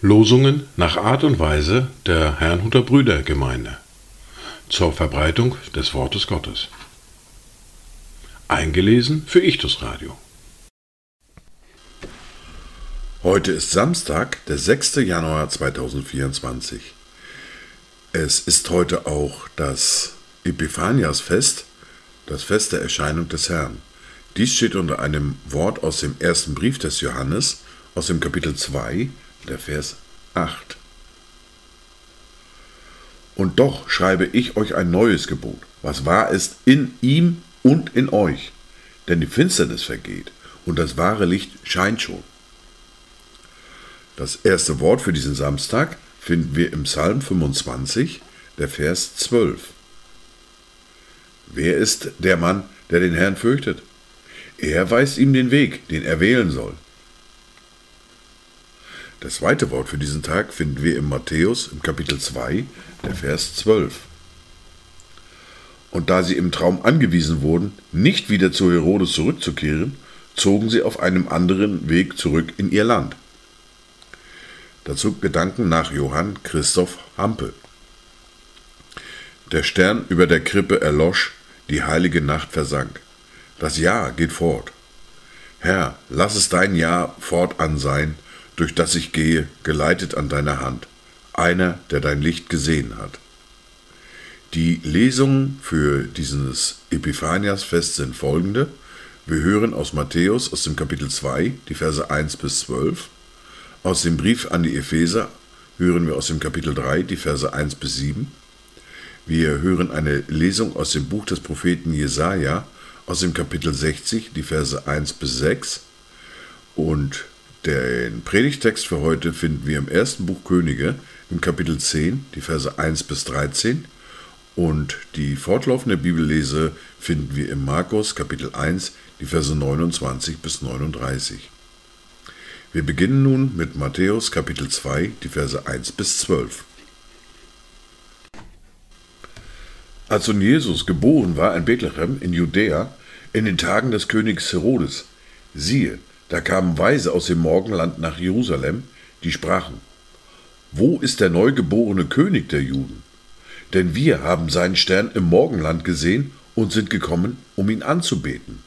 Losungen nach Art und Weise der Herrnhuter Brüdergemeinde zur Verbreitung des Wortes Gottes. Eingelesen für Ichtus Radio. Heute ist Samstag, der 6. Januar 2024. Es ist heute auch das Epiphaniasfest, das Fest der Erscheinung des Herrn. Dies steht unter einem Wort aus dem ersten Brief des Johannes, aus dem Kapitel 2, der Vers 8. Und doch schreibe ich euch ein neues Gebot, was wahr ist in ihm und in euch. Denn die Finsternis vergeht und das wahre Licht scheint schon. Das erste Wort für diesen Samstag finden wir im Psalm 25, der Vers 12. Wer ist der Mann, der den Herrn fürchtet? Er weist ihm den Weg, den er wählen soll. Das zweite Wort für diesen Tag finden wir im Matthäus im Kapitel 2, der Vers 12. Und da sie im Traum angewiesen wurden, nicht wieder zu Herodes zurückzukehren, zogen sie auf einem anderen Weg zurück in ihr Land. Dazu Gedanken nach Johann Christoph Hampel. Der Stern über der Krippe erlosch, die heilige Nacht versank. Das Jahr geht fort. Herr, lass es dein Jahr fortan sein, durch das ich gehe, geleitet an deiner Hand, einer, der dein Licht gesehen hat. Die Lesungen für dieses Epiphaniasfest sind folgende. Wir hören aus Matthäus aus dem Kapitel 2, die Verse 1 bis 12. Aus dem Brief an die Epheser hören wir aus dem Kapitel 3, die Verse 1 bis 7. Wir hören eine Lesung aus dem Buch des Propheten Jesaja aus dem Kapitel 60, die Verse 1 bis 6. Und den Predigtext für heute finden wir im ersten Buch Könige, im Kapitel 10, die Verse 1 bis 13. Und die fortlaufende Bibellese finden wir im Markus, Kapitel 1, die Verse 29 bis 39. Wir beginnen nun mit Matthäus, Kapitel 2, die Verse 1 bis 12. Als nun Jesus geboren war in Bethlehem in Judäa, in den Tagen des Königs Herodes, siehe, da kamen Weise aus dem Morgenland nach Jerusalem, die sprachen, Wo ist der neugeborene König der Juden? Denn wir haben seinen Stern im Morgenland gesehen und sind gekommen, um ihn anzubeten.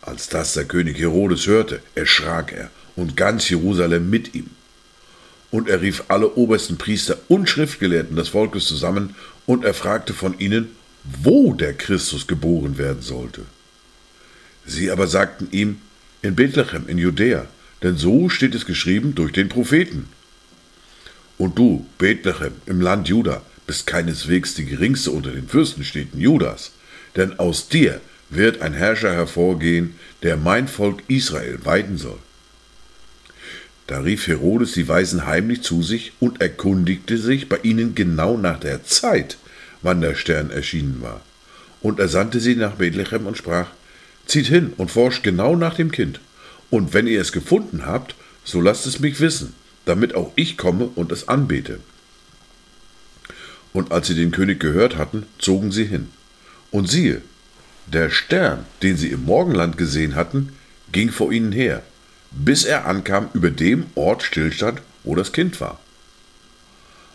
Als das der König Herodes hörte, erschrak er und ganz Jerusalem mit ihm. Und er rief alle obersten Priester und Schriftgelehrten des Volkes zusammen und er fragte von ihnen, wo der Christus geboren werden sollte. Sie aber sagten ihm, in Bethlehem in Judäa, denn so steht es geschrieben durch den Propheten. Und du, Bethlehem, im Land Juda, bist keineswegs die geringste unter den Fürstenstädten Judas, denn aus dir wird ein Herrscher hervorgehen, der mein Volk Israel weiden soll. Da rief Herodes die Weisen heimlich zu sich und erkundigte sich bei ihnen genau nach der Zeit, wann der Stern erschienen war. Und er sandte sie nach Bethlehem und sprach, Zieht hin und forscht genau nach dem Kind. Und wenn ihr es gefunden habt, so lasst es mich wissen, damit auch ich komme und es anbete. Und als sie den König gehört hatten, zogen sie hin. Und siehe, der Stern, den sie im Morgenland gesehen hatten, ging vor ihnen her, bis er ankam über dem Ort stillstand, wo das Kind war.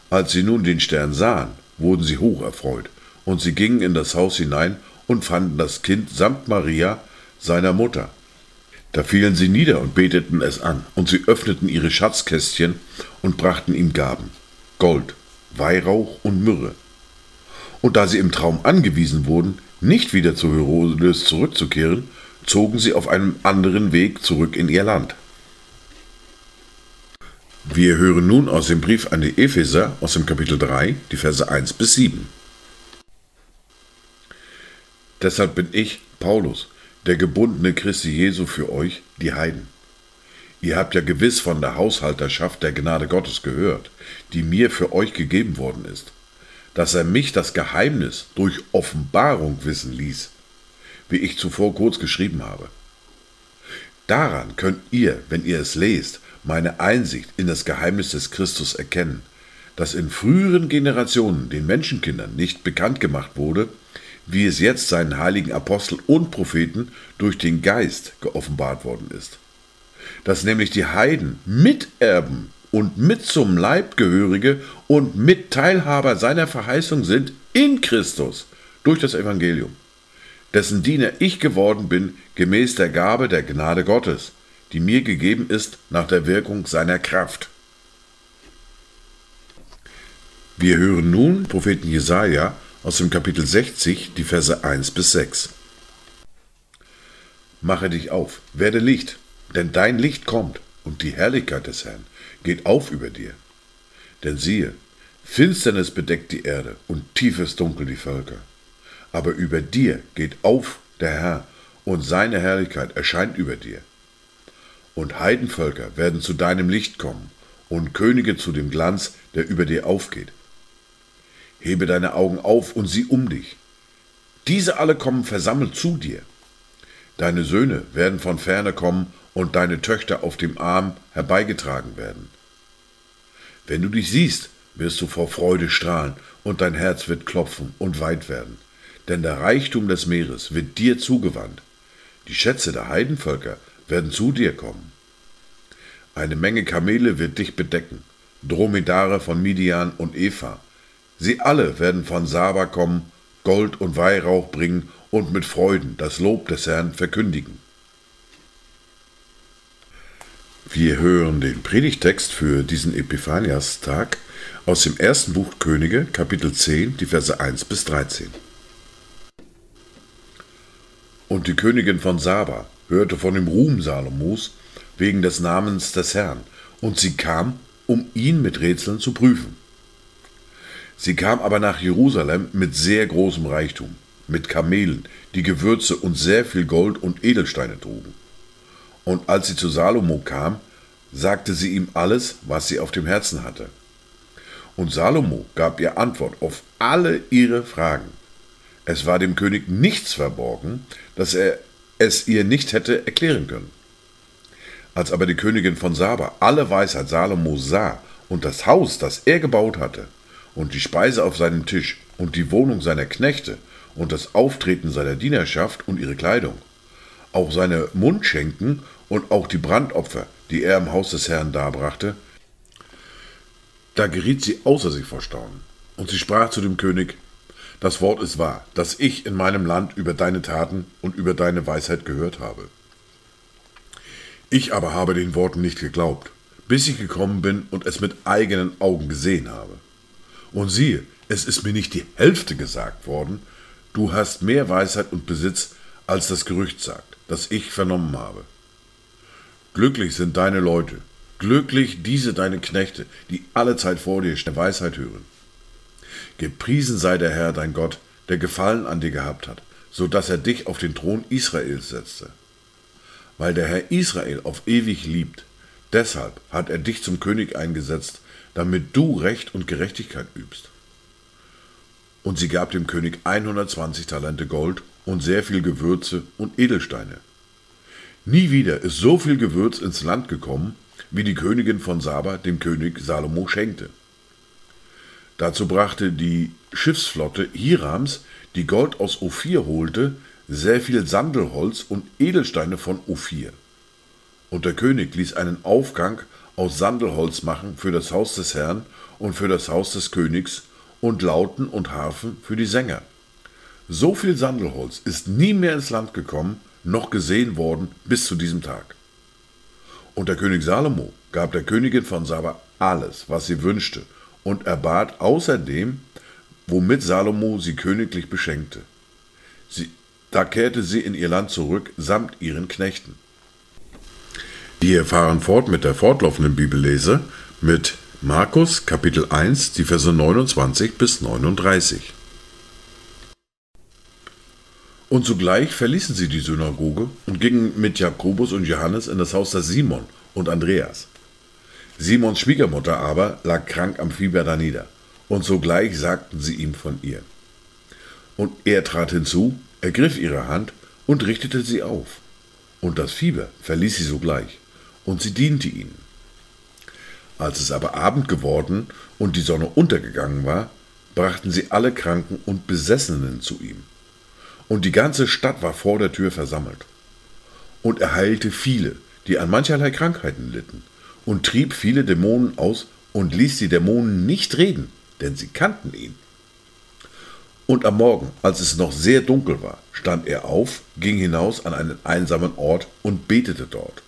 Als sie nun den Stern sahen, wurden sie hoch erfreut, und sie gingen in das Haus hinein und fanden das Kind samt Maria, seiner Mutter. Da fielen sie nieder und beteten es an, und sie öffneten ihre Schatzkästchen und brachten ihm Gaben, Gold, Weihrauch und Myrrhe. Und da sie im Traum angewiesen wurden, nicht wieder zu Herodes zurückzukehren, zogen sie auf einem anderen Weg zurück in ihr Land. Wir hören nun aus dem Brief an die Epheser aus dem Kapitel 3, die Verse 1 bis 7. Deshalb bin ich, Paulus, der gebundene Christi Jesu für euch, die Heiden. Ihr habt ja gewiss von der Haushalterschaft der Gnade Gottes gehört, die mir für euch gegeben worden ist, dass er mich das Geheimnis durch Offenbarung wissen ließ, wie ich zuvor kurz geschrieben habe. Daran könnt ihr, wenn ihr es lest, meine Einsicht in das Geheimnis des Christus erkennen, das in früheren Generationen den Menschenkindern nicht bekannt gemacht wurde, wie es jetzt seinen heiligen Aposteln und Propheten durch den Geist geoffenbart worden ist. Dass nämlich die Heiden Miterben und mit zum Leib gehörige und Mitteilhaber seiner Verheißung sind in Christus durch das Evangelium, dessen Diener ich geworden bin, gemäß der Gabe der Gnade Gottes, die mir gegeben ist nach der Wirkung seiner Kraft. Wir hören nun Propheten Jesaja aus dem Kapitel 60, die Verse 1 bis 6. Mache dich auf, werde Licht, denn dein Licht kommt und die Herrlichkeit des Herrn geht auf über dir. Denn siehe, Finsternis bedeckt die Erde und tiefes Dunkel die Völker. Aber über dir geht auf der Herr und seine Herrlichkeit erscheint über dir. Und Heidenvölker werden zu deinem Licht kommen und Könige zu dem Glanz, der über dir aufgeht. Hebe deine Augen auf und sieh um dich. Diese alle kommen versammelt zu dir. Deine Söhne werden von ferne kommen und deine Töchter auf dem Arm herbeigetragen werden. Wenn du dich siehst, wirst du vor Freude strahlen und dein Herz wird klopfen und weit werden, denn der Reichtum des Meeres wird dir zugewandt. Die Schätze der Heidenvölker werden zu dir kommen. Eine Menge Kamele wird dich bedecken, Dromedare von Midian und Eva, Sie alle werden von Saba kommen, Gold und Weihrauch bringen und mit Freuden das Lob des Herrn verkündigen. Wir hören den Predigtext für diesen Epiphaniastag aus dem ersten Buch Könige, Kapitel 10, die Verse 1 bis 13. Und die Königin von Saba hörte von dem Ruhm Salomos wegen des Namens des Herrn, und sie kam, um ihn mit Rätseln zu prüfen. Sie kam aber nach Jerusalem mit sehr großem Reichtum, mit Kamelen, die Gewürze und sehr viel Gold und Edelsteine trugen. Und als sie zu Salomo kam, sagte sie ihm alles, was sie auf dem Herzen hatte. Und Salomo gab ihr Antwort auf alle ihre Fragen. Es war dem König nichts verborgen, dass er es ihr nicht hätte erklären können. Als aber die Königin von Saba alle Weisheit Salomo sah und das Haus, das er gebaut hatte, und die Speise auf seinem Tisch und die Wohnung seiner Knechte und das Auftreten seiner Dienerschaft und ihre Kleidung, auch seine Mundschenken und auch die Brandopfer, die er im Haus des Herrn darbrachte, da geriet sie außer sich vor Staunen. Und sie sprach zu dem König, das Wort ist wahr, das ich in meinem Land über deine Taten und über deine Weisheit gehört habe. Ich aber habe den Worten nicht geglaubt, bis ich gekommen bin und es mit eigenen Augen gesehen habe. Und siehe, es ist mir nicht die Hälfte gesagt worden, du hast mehr Weisheit und Besitz, als das Gerücht sagt, das ich vernommen habe. Glücklich sind deine Leute, glücklich diese deine Knechte, die alle Zeit vor dir Weisheit hören. Gepriesen sei der Herr, dein Gott, der Gefallen an dir gehabt hat, so dass er dich auf den Thron Israels setzte. Weil der Herr Israel auf ewig liebt, deshalb hat er dich zum König eingesetzt, damit du Recht und Gerechtigkeit übst. Und sie gab dem König 120 Talente Gold und sehr viel Gewürze und Edelsteine. Nie wieder ist so viel Gewürz ins Land gekommen, wie die Königin von Saba dem König Salomo schenkte. Dazu brachte die Schiffsflotte Hirams, die Gold aus Ophir holte, sehr viel Sandelholz und Edelsteine von Ophir. Und der König ließ einen Aufgang aus Sandelholz machen für das Haus des Herrn und für das Haus des Königs und Lauten und Harfen für die Sänger. So viel Sandelholz ist nie mehr ins Land gekommen, noch gesehen worden bis zu diesem Tag. Und der König Salomo gab der Königin von Saba alles, was sie wünschte, und erbat außerdem, womit Salomo sie königlich beschenkte. Sie, da kehrte sie in ihr Land zurück, samt ihren Knechten. Wir fahren fort mit der fortlaufenden Bibellese mit Markus Kapitel 1, die Verse 29 bis 39. Und sogleich verließen sie die Synagoge und gingen mit Jakobus und Johannes in das Haus des Simon und Andreas. Simons Schwiegermutter aber lag krank am Fieber danieder, und sogleich sagten sie ihm von ihr. Und er trat hinzu, ergriff ihre Hand und richtete sie auf, und das Fieber verließ sie sogleich und sie diente ihnen. Als es aber Abend geworden und die Sonne untergegangen war, brachten sie alle Kranken und Besessenen zu ihm, und die ganze Stadt war vor der Tür versammelt. Und er heilte viele, die an mancherlei Krankheiten litten, und trieb viele Dämonen aus und ließ die Dämonen nicht reden, denn sie kannten ihn. Und am Morgen, als es noch sehr dunkel war, stand er auf, ging hinaus an einen einsamen Ort und betete dort.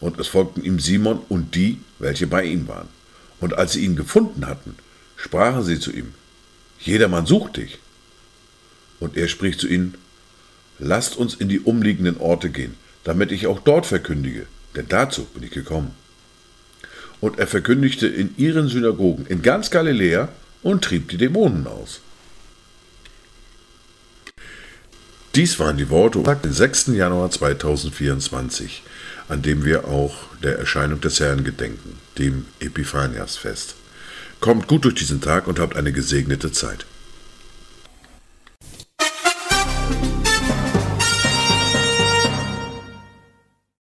Und es folgten ihm Simon und die, welche bei ihm waren. Und als sie ihn gefunden hatten, sprachen sie zu ihm, Jedermann sucht dich. Und er spricht zu ihnen, Lasst uns in die umliegenden Orte gehen, damit ich auch dort verkündige, denn dazu bin ich gekommen. Und er verkündigte in ihren Synagogen in ganz Galiläa und trieb die Dämonen aus. Dies waren die Worte den 6. Januar 2024, an dem wir auch der Erscheinung des Herrn gedenken, dem Epiphaniasfest. Kommt gut durch diesen Tag und habt eine gesegnete Zeit.